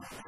you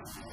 I'm sorry.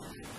Amen.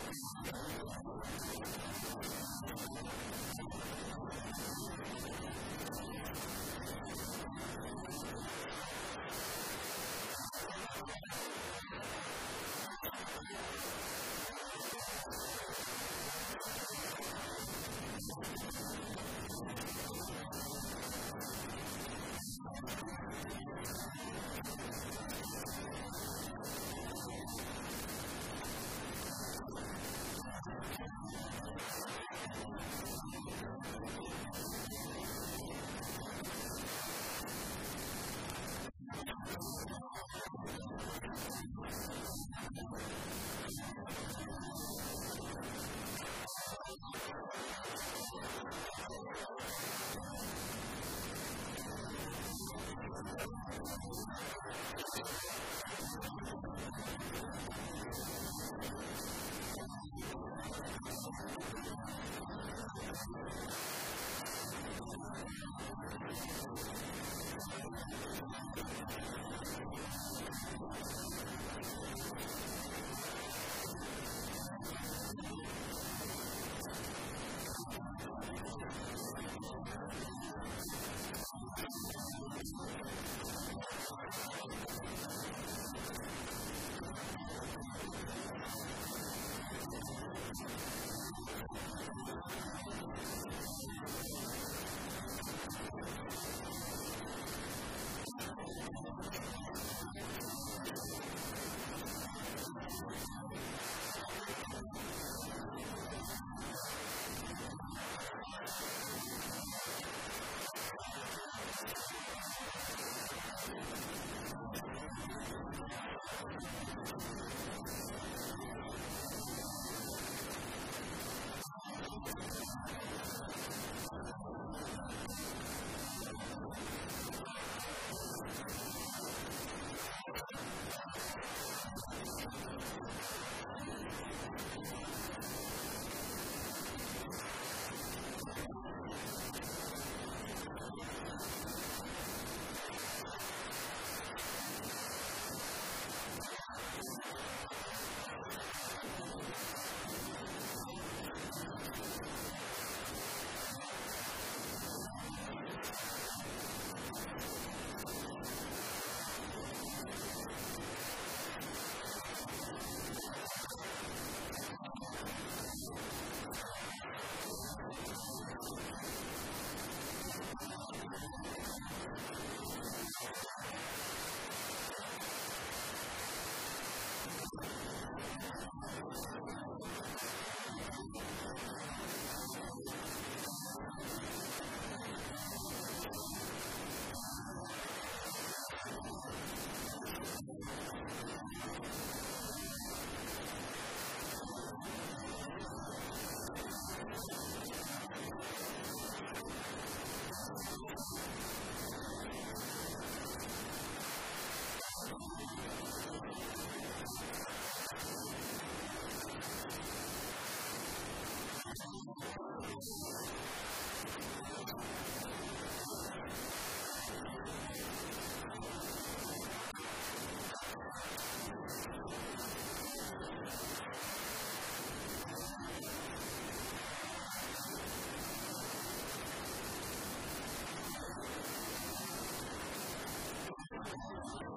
あ!